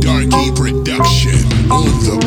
Darky production on the.